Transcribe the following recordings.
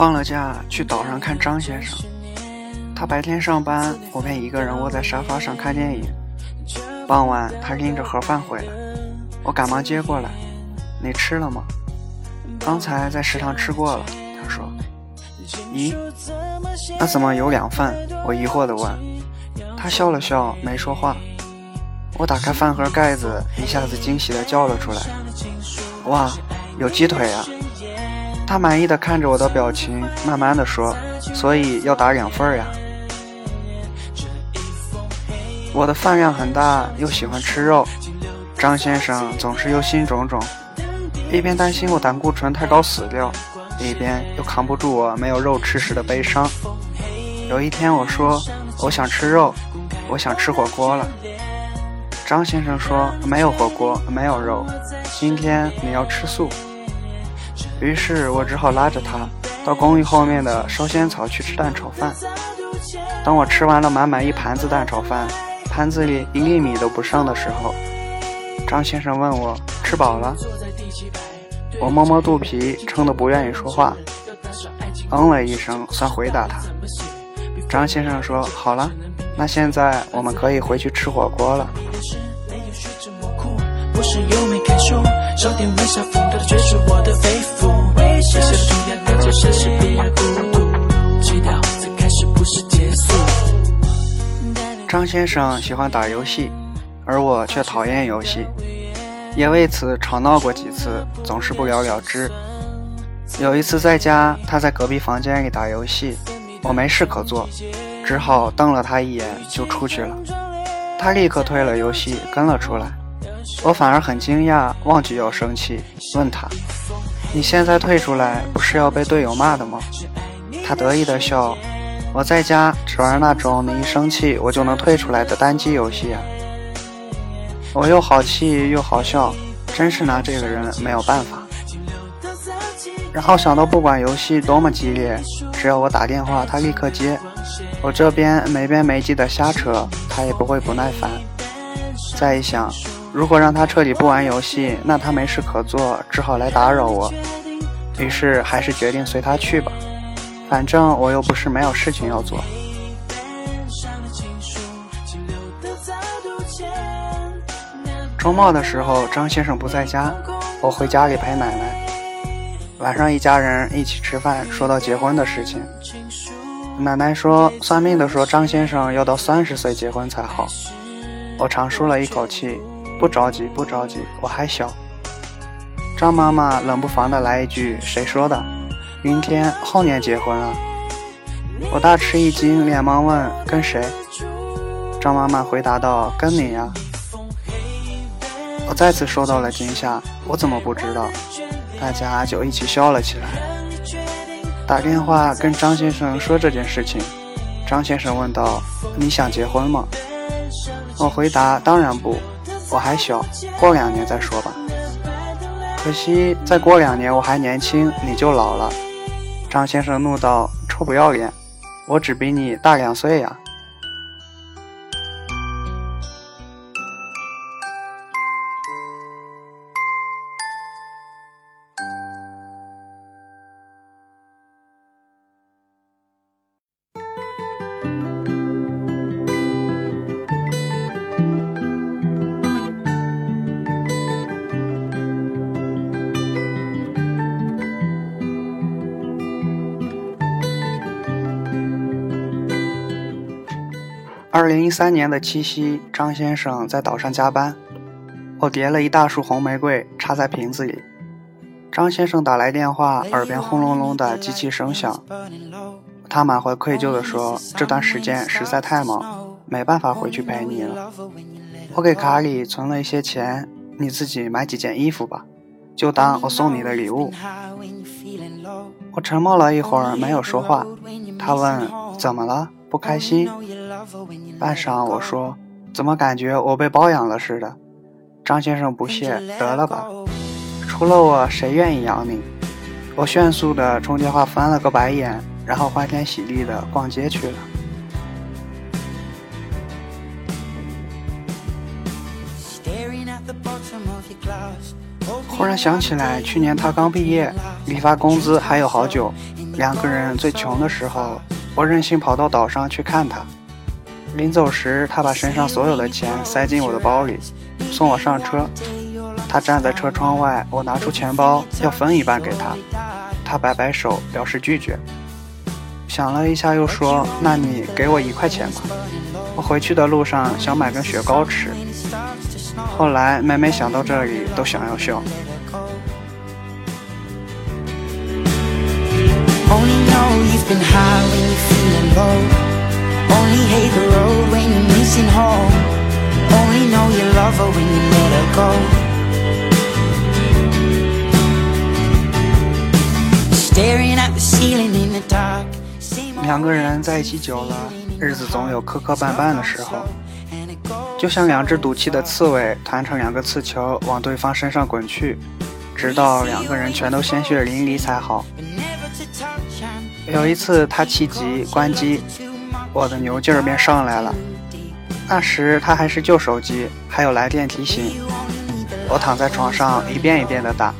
放了假去岛上看张先生，他白天上班，我便一个人窝在沙发上看电影。傍晚他拎着盒饭回来，我赶忙接过来：“你吃了吗？”“刚才在食堂吃过了。”他说。“咦，那怎么有两份？”我疑惑地问。他笑了笑，没说话。我打开饭盒盖子，一下子惊喜地叫了出来：“哇，有鸡腿啊！”他满意的看着我的表情，慢慢的说：“所以要打两份呀。”我的饭量很大，又喜欢吃肉，张先生总是忧心忡忡，一边担心我胆固醇太高死掉，一边又扛不住我没有肉吃时的悲伤。有一天我说：“我想吃肉，我想吃火锅了。”张先生说：“没有火锅，没有肉，今天你要吃素。”于是我只好拉着他到公寓后面的烧仙草去吃蛋炒饭。当我吃完了满满一盘子蛋炒饭，盘子里一粒米都不剩的时候，张先生问我吃饱了。我摸摸肚皮，撑得不愿意说话，嗯了一声，算回答他。张先生说：“好了，那现在我们可以回去吃火锅了。”张先生喜欢打游戏，而我却讨厌游戏，也为此吵闹过几次，总是不了了之。有一次在家，他在隔壁房间里打游戏，我没事可做，只好瞪了他一眼就出去了。他立刻退了游戏，跟了出来。我反而很惊讶，忘记要生气，问他：“你现在退出来，不是要被队友骂的吗？”他得意的笑：“我在家只玩那种你一生气我就能退出来的单机游戏啊。”我又好气又好笑，真是拿这个人没有办法。然后想到不管游戏多么激烈，只要我打电话，他立刻接。我这边没边没际的瞎扯，他也不会不耐烦。再一想。如果让他彻底不玩游戏，那他没事可做，只好来打扰我。于是还是决定随他去吧，反正我又不是没有事情要做。周末的时候，张先生不在家，我回家里陪奶奶。晚上一家人一起吃饭，说到结婚的事情，奶奶说算命的说张先生要到三十岁结婚才好。我长舒了一口气。不着急，不着急，我还小。张妈妈冷不防的来一句：“谁说的？明天后年结婚啊？”我大吃一惊，连忙问：“跟谁？”张妈妈回答道：“跟你呀。”我再次受到了惊吓，我怎么不知道？大家就一起笑了起来。打电话跟张先生说这件事情，张先生问道：“你想结婚吗？”我回答：“当然不。”我还小，过两年再说吧。可惜再过两年我还年轻，你就老了。张先生怒道：“臭不要脸！我只比你大两岁呀。”二零一三年的七夕，张先生在岛上加班，我叠了一大束红玫瑰插在瓶子里。张先生打来电话，耳边轰隆隆的机器声响，他满怀愧疚地说：“这段时间实在太忙，没办法回去陪你了。我给卡里存了一些钱，你自己买几件衣服吧，就当我送你的礼物。”我沉默了一会儿，没有说话。他问：“怎么了？不开心？”半晌，我说：“怎么感觉我被包养了似的？”张先生不屑：“得了吧，除了我，谁愿意养你？”我迅速的冲电话翻了个白眼，然后欢天喜地的逛街去了。忽然想起来，去年他刚毕业，离发工资还有好久，两个人最穷的时候，我任性跑到岛上去看他。临走时，他把身上所有的钱塞进我的包里，送我上车。他站在车窗外，我拿出钱包要分一半给他，他摆摆手表示拒绝。想了一下，又说：“那你给我一块钱吧，我回去的路上想买根雪糕吃。”后来每每想到这里，都想要笑。两个人在一起久了，日子总有磕磕绊绊的时候，就像两只赌气的刺猬团成两个刺球往对方身上滚去，直到两个人全都鲜血淋漓才好。有一次他气急关机，我的牛劲儿便上来了。那时他还是旧手机，还有来电提醒。我躺在床上一遍一遍的打，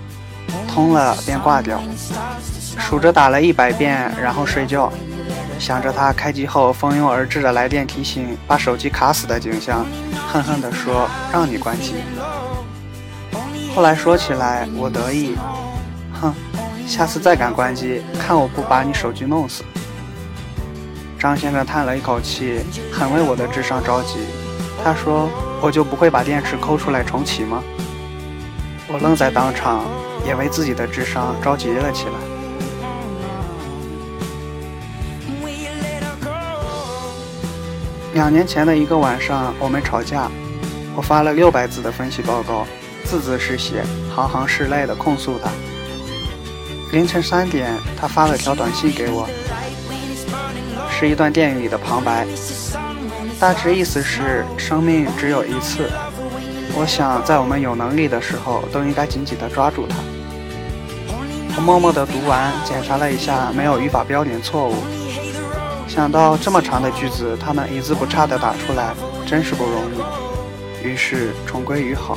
通了便挂掉，数着打了一百遍，然后睡觉。想着他开机后蜂拥而至的来电提醒，把手机卡死的景象，恨恨地说：“让你关机。”后来说起来，我得意，哼，下次再敢关机，看我不把你手机弄死。张先生叹了一口气，很为我的智商着急。他说：“我就不会把电池抠出来重启吗？”我愣在当场，也为自己的智商着急了起来。两年前的一个晚上，我们吵架，我发了六百字的分析报告，字字是血，行行是泪的控诉他。凌晨三点，他发了条短信给我，是一段电影里的旁白，大致意思是：生命只有一次，我想在我们有能力的时候，都应该紧紧地抓住它。我默默地读完，检查了一下，没有语法标点错误。想到这么长的句子，他能一字不差的打出来，真是不容易。于是重归于好。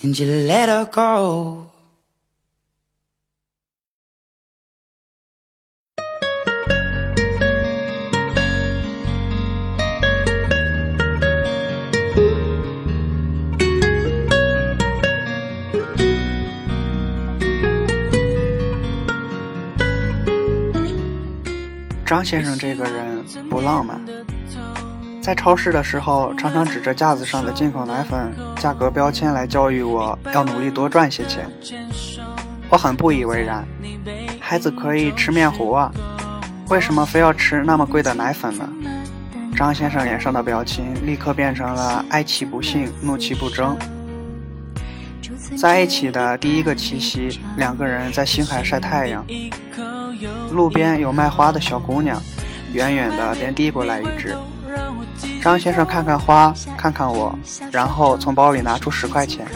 And you let her go. 张先生这个人不浪漫，在超市的时候，常常指着架子上的进口奶粉价格标签来教育我要努力多赚些钱。我很不以为然，孩子可以吃面糊啊，为什么非要吃那么贵的奶粉呢？张先生脸上的表情立刻变成了哀其不幸，怒其不争。在一起的第一个七夕，两个人在星海晒太阳。路边有卖花的小姑娘，远远的便递过来一支。张先生看看花，看看我，然后从包里拿出十块钱。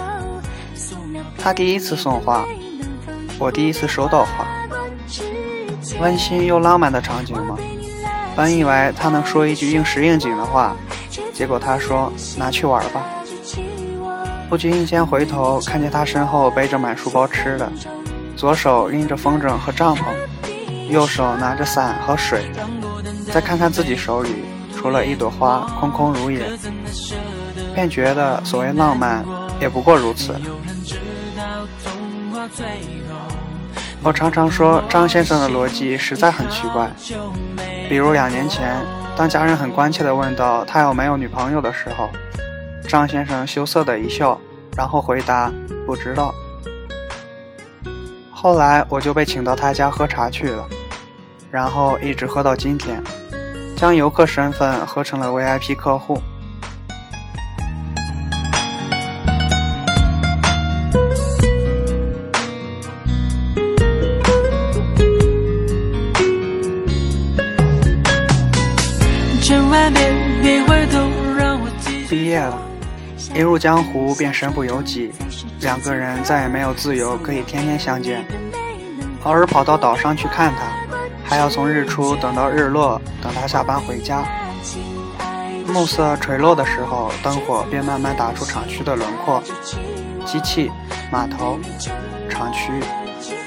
他第一次送花，我第一次收到花，温馨又浪漫的场景吗？本以为他能说一句应时应景的话，结果他说：“拿去玩吧。”不经意间回头，看见他身后背着满书包吃的，左手拎着风筝和帐篷。右手拿着伞和水，再看看自己手里，除了一朵花，空空如也，便觉得所谓浪漫，也不过如此。我常常说张先生的逻辑实在很奇怪，比如两年前，当家人很关切地问到他有没有女朋友的时候，张先生羞涩的一笑，然后回答不知道。后来我就被请到他家喝茶去了。然后一直喝到今天，将游客身份合成了 VIP 客户。毕业了，一入江湖便身不由己，两个人再也没有自由可以天天相见，偶尔跑到岛上去看他。还要从日出等到日落，等他下班回家。暮色垂落的时候，灯火便慢慢打出厂区的轮廓，机器、码头、厂区。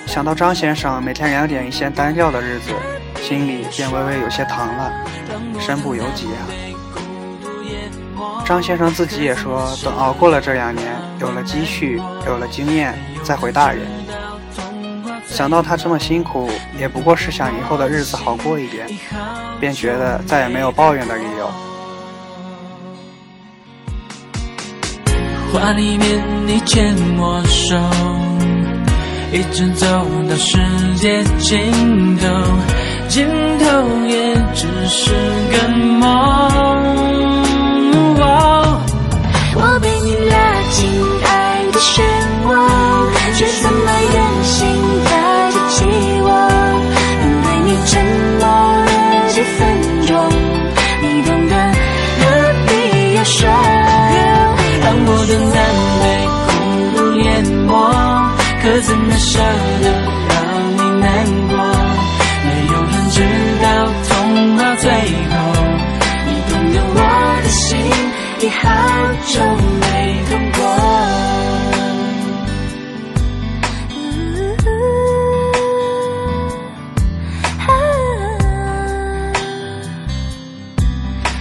想到张先生每天两点一线单调的日子，心里便微微有些疼了，身不由己啊。张先生自己也说，等熬过了这两年，有了积蓄，有了经验，再回大人。想到他这么辛苦，也不过是想以后的日子好过一点，便觉得再也没有抱怨的理由。画里面你牵我手，一直走到世界尽头，尽头也只是个梦。怎么舍得让你难过？没有人知道痛到最后，你懂得我的心已好久没痛过。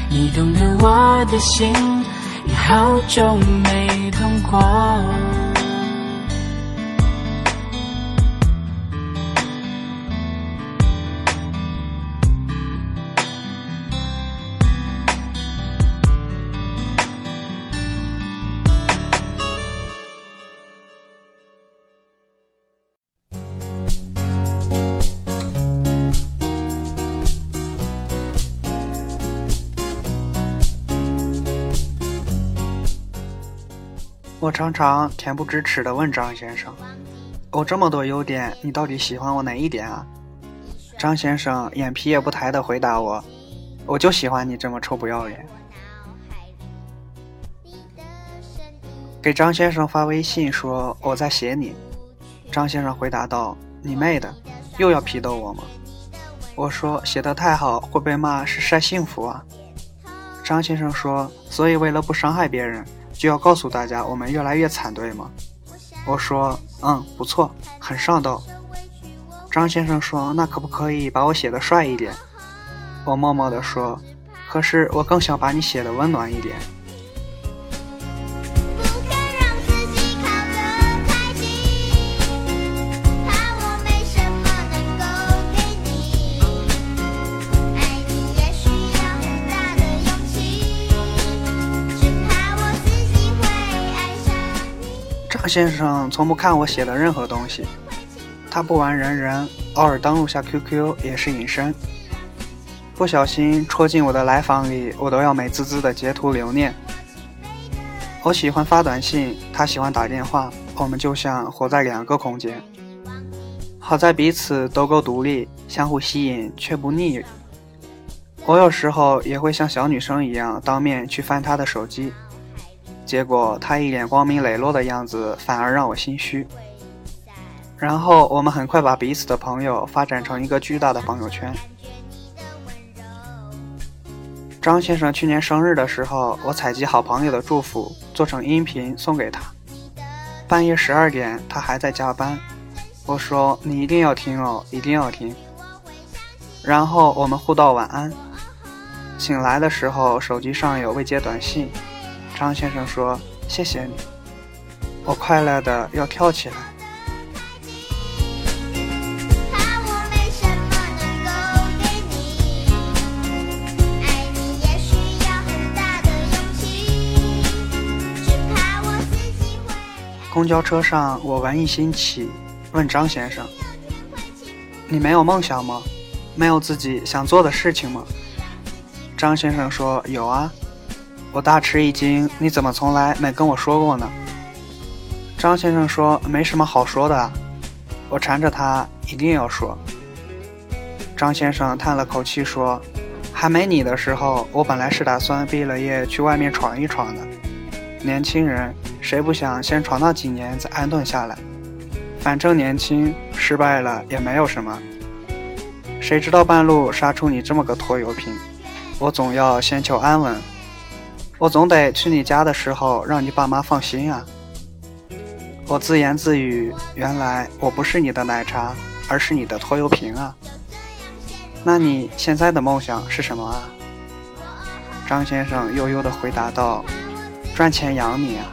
你懂得我的心已好久没痛过。我常常恬不知耻地问张先生：“我这么多优点，你到底喜欢我哪一点啊？”张先生眼皮也不抬地回答我：“我就喜欢你这么臭不要脸。”给张先生发微信说：“我在写你。”张先生回答道：“你妹的，又要批斗我吗？”我说：“写的太好，会被骂是晒幸福啊。”张先生说：“所以为了不伤害别人。”就要告诉大家，我们越来越惨，对吗？我说，嗯，不错，很上道。张先生说，那可不可以把我写的帅一点？我默默地说，可是我更想把你写的温暖一点。先生从不看我写的任何东西，他不玩人人，偶尔登录下 QQ 也是隐身。不小心戳进我的来访里，我都要美滋滋的截图留念。我喜欢发短信，他喜欢打电话，我们就像活在两个空间。好在彼此都够独立，相互吸引却不腻。我有时候也会像小女生一样，当面去翻他的手机。结果他一脸光明磊落的样子，反而让我心虚。然后我们很快把彼此的朋友发展成一个巨大的朋友圈。张先生去年生日的时候，我采集好朋友的祝福，做成音频送给他。半夜十二点，他还在加班。我说：“你一定要听哦，一定要听。”然后我们互道晚安。醒来的时候，手机上有未接短信。张先生说：“谢谢你，我快乐的要跳起来。”公交车上，我文艺兴起，问张先生：“你没有梦想吗？没有自己想做的事情吗？”张先生说：“有啊。”我大吃一惊，你怎么从来没跟我说过呢？张先生说：“没什么好说的。”我缠着他一定要说。张先生叹了口气说：“还没你的时候，我本来是打算毕了业去外面闯一闯的。年轻人，谁不想先闯荡几年再安顿下来？反正年轻，失败了也没有什么。谁知道半路杀出你这么个拖油瓶？我总要先求安稳，我总得去你家的时候让你爸妈放心啊。我自言自语：原来我不是你的奶茶，而是你的拖油瓶啊。那你现在的梦想是什么啊？张先生悠悠地回答道：“赚钱养你啊。”